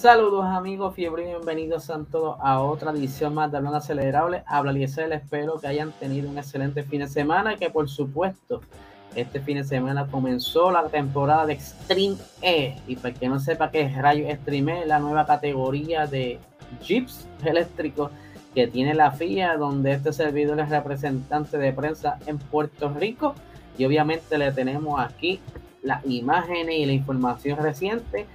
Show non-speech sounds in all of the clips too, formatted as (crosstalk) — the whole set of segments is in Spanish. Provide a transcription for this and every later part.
Saludos amigos, fiebre y bienvenidos a todos a otra edición más de Hablando Acelerable. Habla Liesel, espero que hayan tenido un excelente fin de semana y que por supuesto este fin de semana comenzó la temporada de Extreme E. Y para que no sepa qué es Rayo Extreme E, la nueva categoría de Jeeps eléctricos que tiene la FIA, donde este servidor es representante de prensa en Puerto Rico. Y obviamente le tenemos aquí las imágenes y la información reciente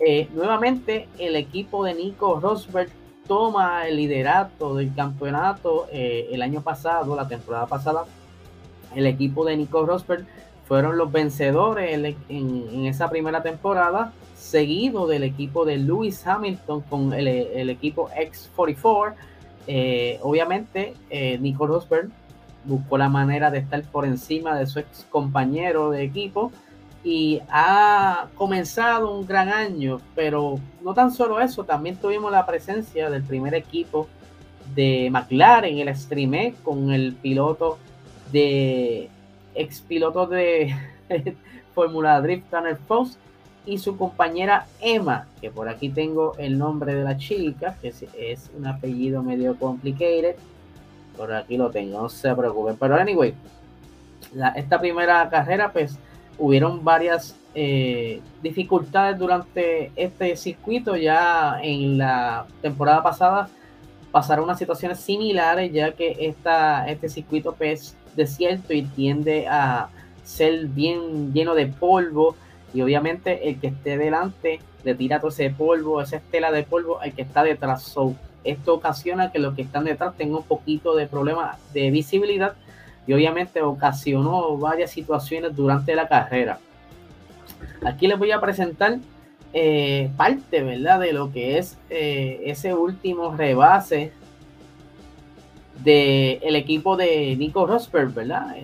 eh, nuevamente, el equipo de Nico Rosberg toma el liderato del campeonato eh, el año pasado, la temporada pasada. El equipo de Nico Rosberg fueron los vencedores en, esa primera temporada, seguido del equipo de Lewis Hamilton con el, equipo X44. Eh, obviamente, Nico Rosberg buscó la manera de estar por encima de su ex compañero de equipo y ha comenzado un gran año, pero no tan solo eso, también tuvimos la presencia del primer equipo de McLaren, el Extreme, con el piloto de ex piloto de (laughs) Fórmula Drift, Tanner Foss, y su compañera Emma, que por aquí tengo el nombre de la chica, que es, un apellido medio complicated, por aquí lo tengo, no se preocupen, pero anyway, esta primera carrera, pues hubieron varias eh, dificultades durante este circuito. Ya en la temporada pasada pasaron unas situaciones similares, ya que esta, este circuito es desierto y tiende a ser bien lleno de polvo. Y obviamente el que esté delante le tira todo ese polvo, esa estela de polvo al que está detrás. esto ocasiona que los que están detrás tengan un poquito de problema de visibilidad y obviamente ocasionó varias situaciones durante la carrera. Aquí les voy a presentar eh, parte, ¿verdad? De lo que es eh, ese último rebase del equipo de Nico Rosberg, ¿verdad?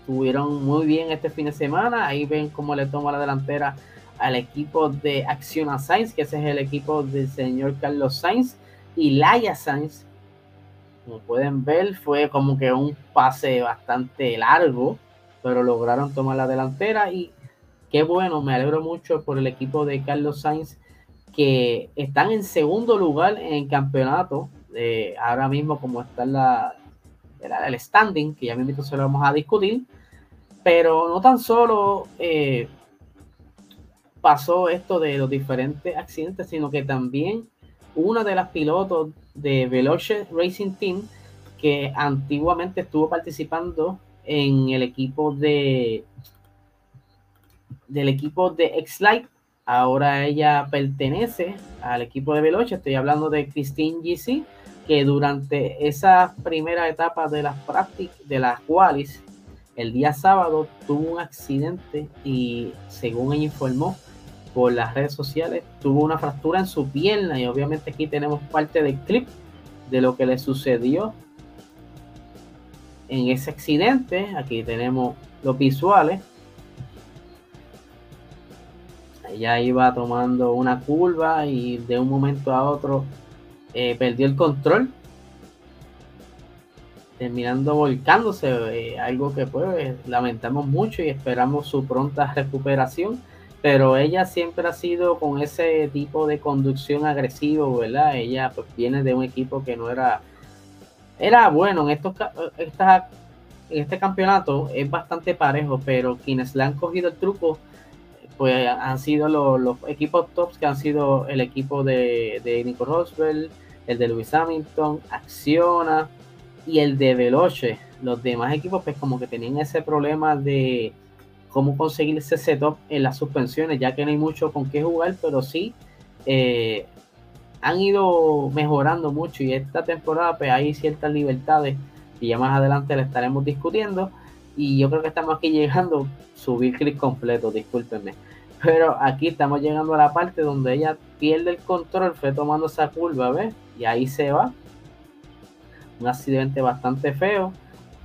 Estuvieron muy bien este fin de semana. Ahí ven cómo le toma la delantera al equipo de Acciona Sainz, que ese es el equipo del señor Carlos Sainz y Laia Sainz, como pueden ver, fue como que un pase bastante largo, pero lograron tomar la delantera y qué bueno, me alegro mucho por el equipo de Carlos Sainz que están en segundo lugar en el campeonato. Eh, ahora mismo como está el standing, que ya mismo se lo vamos a discutir, pero no tan solo eh, pasó esto de los diferentes accidentes, sino que también una de las pilotos de Veloce Racing Team que antiguamente estuvo participando en el equipo de del equipo de X-Lite. Ahora ella pertenece al equipo de Veloce. Estoy hablando de Christine GC, que durante esa primera etapa de las prácticas, de las cuales el día sábado tuvo un accidente y según ella informó, por las redes sociales, tuvo una fractura en su pierna y obviamente aquí tenemos parte del clip de lo que le sucedió en ese accidente. Aquí tenemos los visuales. Ella iba tomando una curva y de un momento a otro eh, perdió el control, terminando volcándose, eh, algo que pues lamentamos mucho y esperamos su pronta recuperación pero ella siempre ha sido con ese tipo de conducción agresivo, ¿verdad? Ella pues viene de un equipo que no era, era bueno en estos esta, en este campeonato es bastante parejo, pero quienes le han cogido el truco pues han sido los, equipos tops que han sido el equipo de, de Nico Roswell, el de Lewis Hamilton, Acciona y el de Veloce. Los demás equipos pues como que tenían ese problema de cómo conseguir ese setup en las suspensiones, ya que no hay mucho con qué jugar, pero sí eh, han ido mejorando mucho y esta temporada pues hay ciertas libertades y ya más adelante le estaremos discutiendo. Y yo creo que estamos aquí llegando, subir clic completo, discúlpenme, pero aquí estamos llegando a la parte donde ella pierde el control, fue tomando esa curva, ¿ves? Y ahí se va, un accidente bastante feo,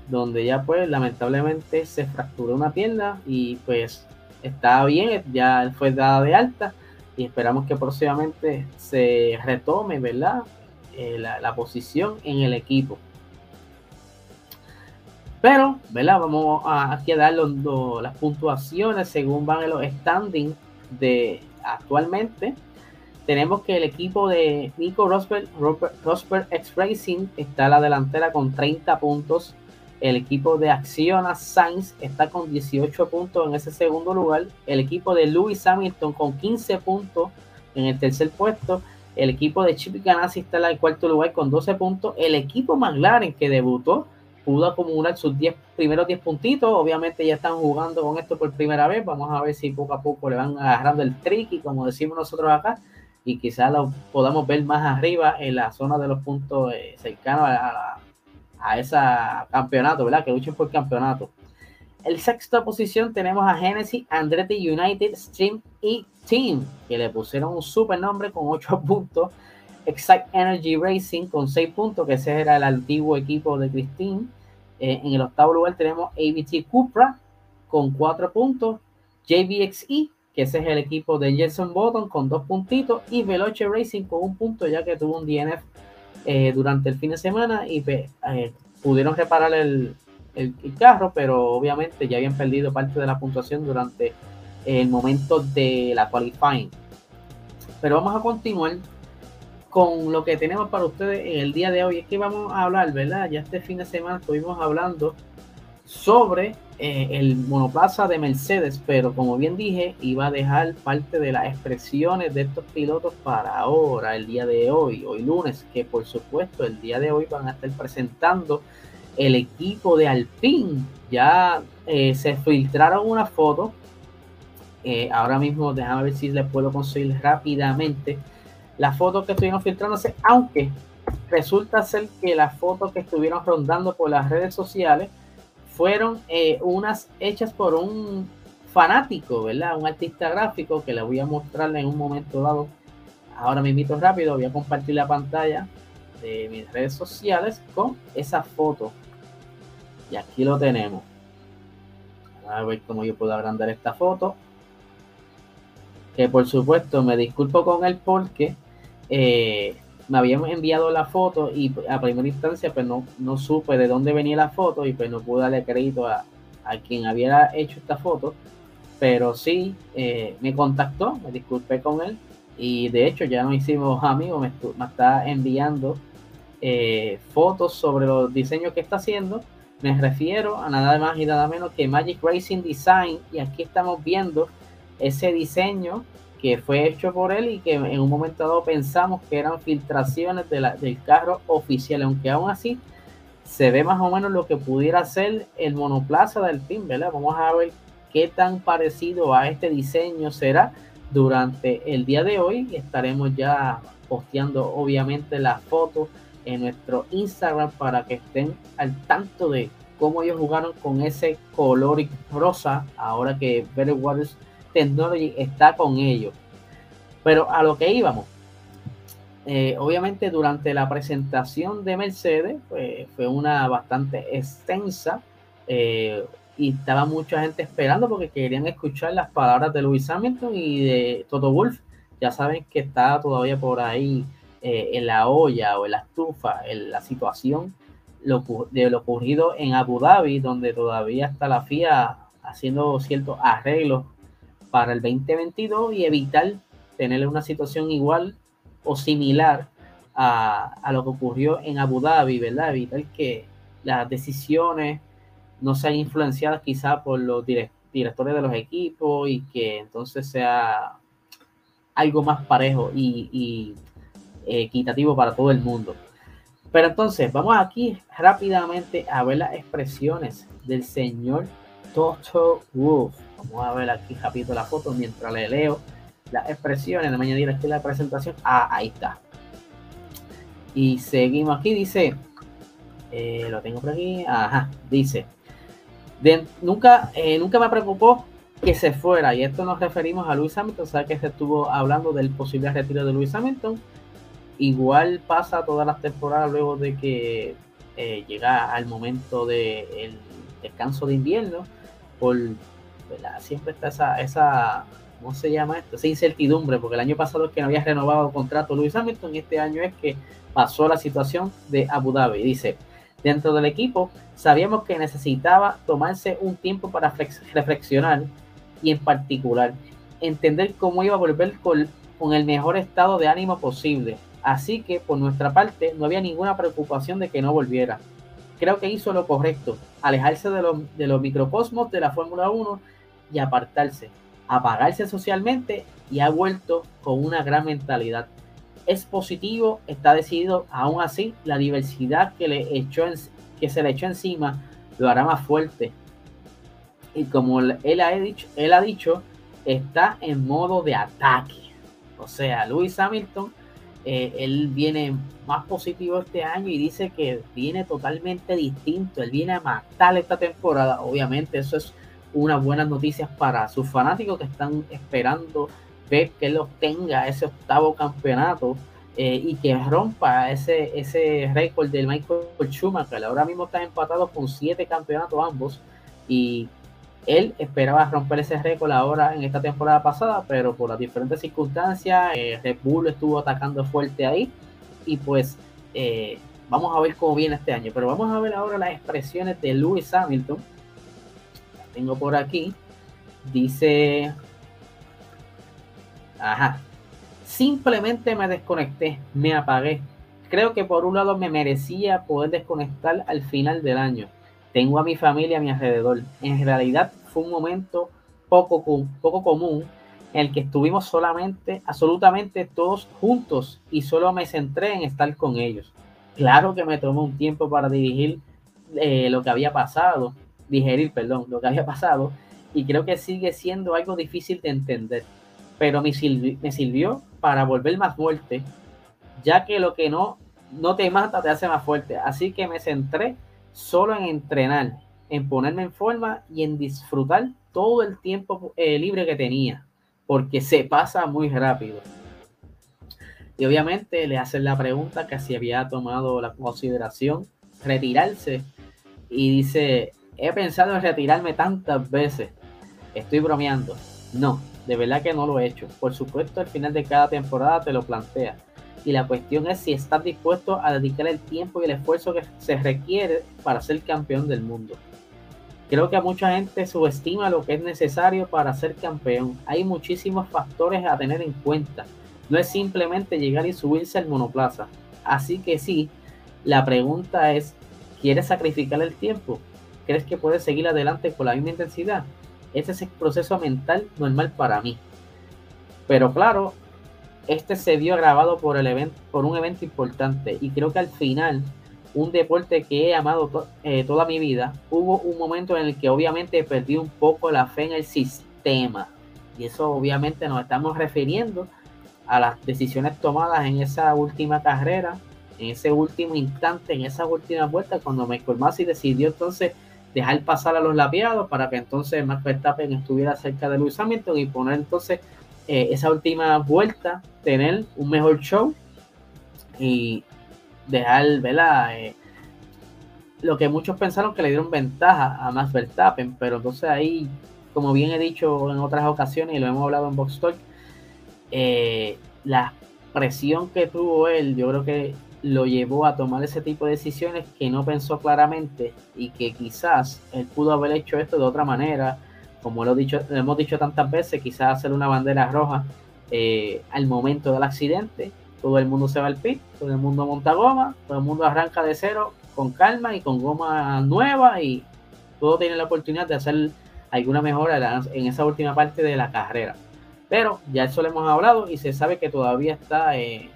donde ya pues lamentablemente se fracturó una pierna y pues está bien, ya fue dada de alta y esperamos que próximamente se retome, ¿verdad? Eh, la, posición en el equipo. Pero, ¿verdad? Vamos a, aquí a dar las puntuaciones según van los standings de actualmente. tenemos que el equipo de Nico Rosberg, Rosberg X Racing está a la delantera con 30 puntos. El equipo de Acciona Sainz está con 18 puntos en ese segundo lugar. El equipo de Lewis Hamilton con 15 puntos en el tercer puesto. El equipo de Chip Ganassi está en el cuarto lugar con 12 puntos. El equipo McLaren que debutó pudo acumular sus 10 primeros 10 puntitos. Obviamente ya están jugando con esto por primera vez. Vamos a ver si poco a poco le van agarrando el tricky, como decimos nosotros acá, y quizás lo podamos ver más arriba en la zona de los puntos eh, cercanos a, a, ese campeonato, ¿verdad? Que luchen por campeonato. El sexta posición tenemos a Genesis Andretti United Stream y Team, que le pusieron un super nombre con 8 (laughs) puntos. Excite Energy Racing con 6 puntos, que ese era el antiguo equipo de Christine. Eh, en el octavo lugar tenemos ABT Cupra con 4 puntos. JBXE, que ese es el equipo de Jenson Button con 2 puntitos. Y Veloce Racing con un punto, ya que tuvo un DNF eh, durante el fin de semana y eh, pudieron reparar el, el, carro, pero obviamente ya habían perdido parte de la puntuación durante el momento de la qualifying. Pero vamos a continuar con lo que tenemos para ustedes en el día de hoy. Es que vamos a hablar, ¿verdad? Ya este fin de semana estuvimos hablando sobre eh, el monoplaza de Mercedes, pero como bien dije, iba a dejar parte de las expresiones de estos pilotos para ahora, el día de hoy, hoy lunes, que por supuesto el día de hoy van a estar presentando el equipo de Alpine. Ya eh, se filtraron una foto. Eh, ahora mismo, déjame ver si les puedo conseguir rápidamente la foto que estuvieron filtrándose, aunque resulta ser que las fotos que estuvieron rondando por las redes sociales fueron eh, unas hechas por un fanático, ¿verdad? Un artista gráfico que le voy a mostrar en un momento dado. Ahora invito rápido, voy a compartir la pantalla de mis redes sociales con esa foto y aquí lo tenemos. A ver cómo yo puedo agrandar esta foto. Que por supuesto me disculpo con él porque eh, me habían enviado la foto y a primera instancia pues no, no supe de dónde venía la foto y pues no pude darle crédito a, quien había hecho esta foto. Pero sí, eh, me contactó, me disculpé con él y de hecho ya nos hicimos amigos, me, me está enviando eh, fotos sobre los diseños que está haciendo me refiero a nada más y nada menos que Magic Racing Design y aquí estamos viendo ese diseño que fue hecho por él y que en un momento dado pensamos que eran filtraciones del carro oficial, aunque aún así se ve más o menos lo que pudiera ser el monoplaza del PIN, ¿verdad? Vamos a ver qué tan parecido a este diseño será durante el día de hoy. Estaremos ya posteando obviamente las fotos en nuestro Instagram para que estén al tanto de cómo ellos jugaron con ese color rosa ahora que Better Waters Technology está con ellos. Pero a lo que íbamos, eh, obviamente durante la presentación de Mercedes pues, fue una bastante extensa eh, y estaba mucha gente esperando porque querían escuchar las palabras de Lewis Hamilton y de Toto Wolf. Ya saben que está todavía por ahí eh, en la olla o en la estufa en la situación de lo ocurrido en Abu Dhabi, donde todavía está la FIA haciendo ciertos arreglos para el 2022 y evitar tener una situación igual o similar a, a, lo que ocurrió en Abu Dhabi, ¿verdad? Evitar que las decisiones no sean influenciadas quizá por los directores de los equipos y que entonces sea algo más parejo y equitativo para todo el mundo. Pero entonces, vamos aquí rápidamente a ver las expresiones del señor Toto Wolf. Vamos a ver aquí rápido la foto mientras le leo las expresiones. de añadir aquí la presentación. Ah, ahí está. Y seguimos aquí, dice, eh, lo tengo por aquí, ajá, dice, nunca, eh, nunca me preocupó que se fuera, y esto nos referimos a Luis Hamilton, o sea que se estuvo hablando del posible retiro de Luis Hamilton, Igual pasa todas las temporadas luego de que eh, llega al momento del descanso de invierno, por, siempre está esa, esa, ¿cómo se llama esto? Esa incertidumbre, porque el año pasado es que no había renovado el contrato Luis Hamilton y este año es que pasó la situación de Abu Dhabi. Dice, dentro del equipo sabíamos que necesitaba tomarse un tiempo para reflexionar y en particular entender cómo iba a volver con con el mejor estado de ánimo posible. Así que por nuestra parte no había ninguna preocupación de que no volviera. Creo que hizo lo correcto, alejarse de, de los microcosmos de la Fórmula 1 y apartarse, apagarse socialmente y ha vuelto con una gran mentalidad. Es positivo, está decidido, aún así la diversidad que, le echó que se le echó encima lo hará más fuerte. Y como él ha dicho, él ha dicho está en modo de ataque. O sea, Lewis Hamilton, eh, él viene más positivo este año y dice que viene totalmente distinto. Él viene a matar esta temporada. Obviamente eso es unas buenas noticias para sus fanáticos que están esperando ver que él obtenga ese octavo campeonato eh, y que rompa ese, ese récord del Michael Schumacher. Ahora mismo están empatados con siete campeonatos ambos y él esperaba romper ese récord ahora en esta temporada pasada, pero por las diferentes circunstancias, eh, Red Bull estuvo atacando fuerte ahí y pues eh, vamos a ver cómo viene este año. Pero vamos a ver ahora las expresiones de Lewis Hamilton. Tengo por aquí. Dice, ajá, simplemente me desconecté, me apagué. Creo que por un lado me merecía poder desconectar al final del año. Tengo a mi familia a mi alrededor. En realidad fue un momento poco, común en el que estuvimos solamente, absolutamente todos juntos y solo me centré en estar con ellos. Claro que me tomó un tiempo para dirigir eh, lo que había pasado, digerir, perdón, lo que había pasado y creo que sigue siendo algo difícil de entender, pero me, me sirvió para volver más fuerte, ya que lo que no, no te mata te hace más fuerte. Así que me centré solo en entrenar en ponerme en forma y en disfrutar todo el tiempo eh, libre que tenía, porque se pasa muy rápido. Y obviamente le hacen la pregunta que si había tomado la consideración retirarse y dice, he pensado en retirarme tantas veces, estoy bromeando. No, de verdad que no lo he hecho. Por supuesto, al final de cada temporada te lo plantea. Y la cuestión es si estás dispuesto a dedicar el tiempo y el esfuerzo que se requiere para ser campeón del mundo. Creo que a mucha gente subestima lo que es necesario para ser campeón. Hay muchísimos factores a tener en cuenta. No es simplemente llegar y subirse al monoplaza. Así que sí, la pregunta es, ¿quieres sacrificar el tiempo? ¿Crees que puedes seguir adelante con la misma intensidad? Ese es el proceso mental normal para mí. Pero claro, este se vio grabado por, el evento, por un evento importante y creo que al final un deporte que he amado eh, toda mi vida, hubo un momento en el que obviamente perdí un poco la fe en el sistema. Y eso obviamente nos estamos refiriendo a las decisiones tomadas en esa última carrera, en ese último instante, en esa última vuelta, cuando Michael Masi decidió entonces dejar pasar a los lapiados para que entonces Max Verstappen estuviera cerca de Lewis Hamilton y poner entonces eh, esa última vuelta, tener un mejor show y dejar, ¿verdad? Eh, lo que muchos pensaron que le dieron ventaja a Max Verstappen, pero entonces ahí, como bien he dicho en otras ocasiones y lo hemos hablado en Box Talk, eh, la presión que tuvo él, yo creo que lo llevó a tomar ese tipo de decisiones que no pensó claramente y que quizás él pudo haber hecho esto de otra manera, como lo, dicho, lo hemos dicho tantas veces, quizás hacer una bandera roja eh, al momento del accidente todo el mundo se va al pit, todo el mundo monta goma, todo el mundo arranca de cero con calma y con goma nueva y todo tiene la oportunidad de hacer alguna mejora en esa última parte de la carrera. Pero ya eso lo hemos hablado y se sabe que todavía está eh,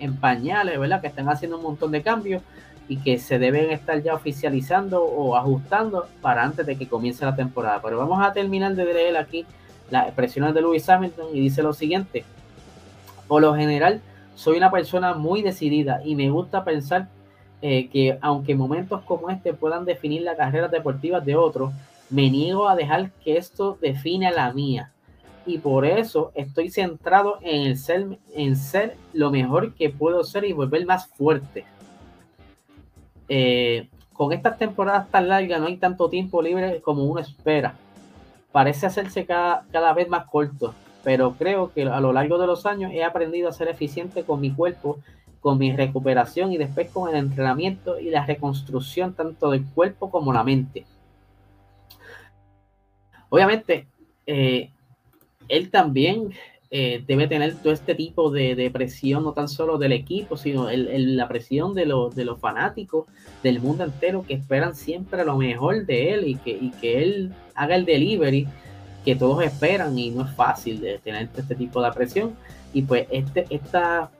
en pañales, ¿verdad? Que están haciendo un montón de cambios y que se deben estar ya oficializando o ajustando para antes de que comience la temporada. Pero vamos a terminar de leer aquí las expresiones de Lewis Hamilton y dice lo siguiente. Por lo general, soy una persona muy decidida y me gusta pensar eh, que aunque momentos como este puedan definir la carrera deportiva de otros, me niego a dejar que esto define la mía. Y por eso estoy centrado en, el ser, en ser lo mejor que puedo ser y volver más fuerte. Eh, con estas temporadas tan largas no hay tanto tiempo libre como uno espera. Parece hacerse cada, cada vez más corto pero creo que a lo largo de los años he aprendido a ser eficiente con mi cuerpo, con mi recuperación y después con el entrenamiento y la reconstrucción tanto del cuerpo como la mente. Obviamente, eh, él también eh, debe tener todo este tipo de, presión, no tan solo del equipo, sino la presión de, de los fanáticos del mundo entero que esperan siempre lo mejor de él y que, y que él haga el delivery que todos esperan y no es fácil de tener este tipo de presión. Y pues este, esta,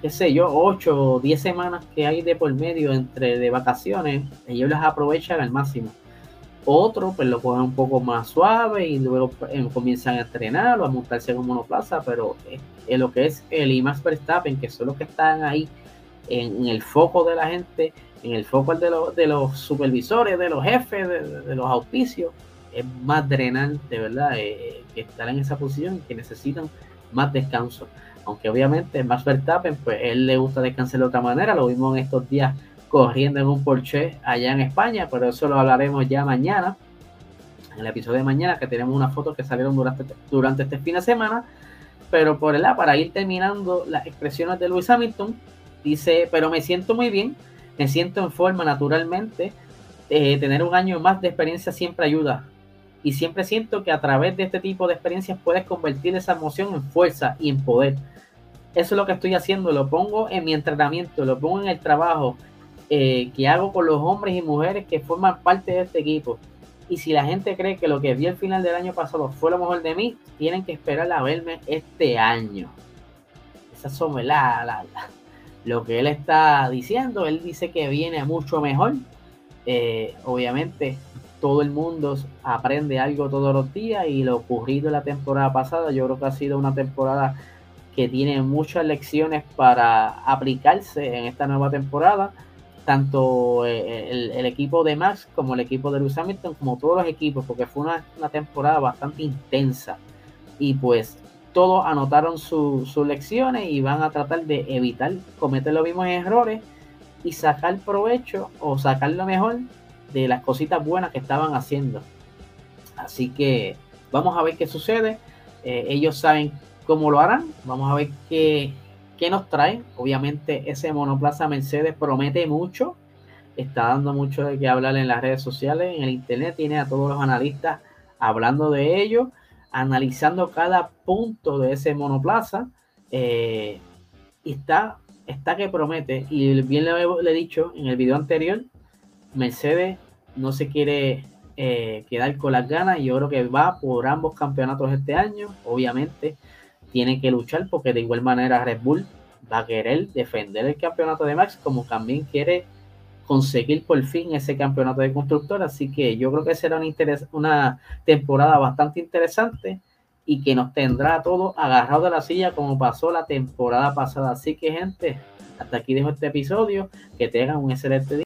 qué sé yo, 8 o 10 semanas que hay de por medio entre de vacaciones, ellos las aprovechan al máximo. Otro, pues lo ponen un poco más suave y luego eh, comienzan a entrenar o a montarse en monoplaza, pero en eh, lo que es el y Max Verstappen, que son los que están ahí en, el foco de la gente, en el foco de, de los supervisores, de los jefes, de, los auspicios, es más drenante, ¿verdad? Eh, que estar en esa posición que necesitan más descanso. Aunque obviamente Max Verstappen, pues él le gusta descansar de otra manera, lo vimos en estos días corriendo en un Porsche allá en España, pero eso lo hablaremos ya mañana, en el episodio de mañana, que tenemos unas fotos que salieron durante, durante este fin de semana. Pero por el para ir terminando las expresiones de Luis Hamilton, dice, pero me siento muy bien, me siento en forma naturalmente, eh, tener un año más de experiencia siempre ayuda. Y siempre siento que a través de este tipo de experiencias puedes convertir esa emoción en fuerza y en poder. Eso es lo que estoy haciendo, lo pongo en mi entrenamiento, lo pongo en el trabajo, eh, que hago con los hombres y mujeres que forman parte de este equipo. Y si la gente cree que lo que vi al final del año pasado fue lo mejor de mí, tienen que esperar a verme este año. Esa es la, lo que él está diciendo. Él dice que viene mucho mejor. Eh, obviamente, todo el mundo aprende algo todos los días y lo ocurrido la temporada pasada, yo creo que ha sido una temporada que tiene muchas lecciones para aplicarse en esta nueva temporada tanto eh, el, equipo de Max como el equipo de Lewis Hamilton, como todos los equipos, porque fue una, temporada bastante intensa. Y pues todos anotaron sus lecciones y van a tratar de evitar cometer los mismos errores y sacar provecho o sacar lo mejor de las cositas buenas que estaban haciendo. Así que vamos a ver qué sucede. Eh, ellos saben cómo lo harán. Vamos a ver qué, ¿Qué nos trae? Obviamente ese monoplaza Mercedes promete mucho, está dando mucho de qué hablar en las redes sociales, en el internet, tiene a todos los analistas hablando de ello, analizando cada punto de ese monoplaza. Eh, y está, está que promete, y bien le, he dicho en el video anterior, Mercedes no se quiere eh, quedar con las ganas yo creo que va por ambos campeonatos este año. Obviamente tiene que luchar porque de igual manera Red Bull va a querer defender el campeonato de Max como también quiere conseguir por fin ese campeonato de constructor. Así que yo creo que será una, una temporada bastante interesante y que nos tendrá a todos agarrados de la silla como pasó la temporada pasada. Así que gente, hasta aquí dejo este episodio. Que tengan un excelente día.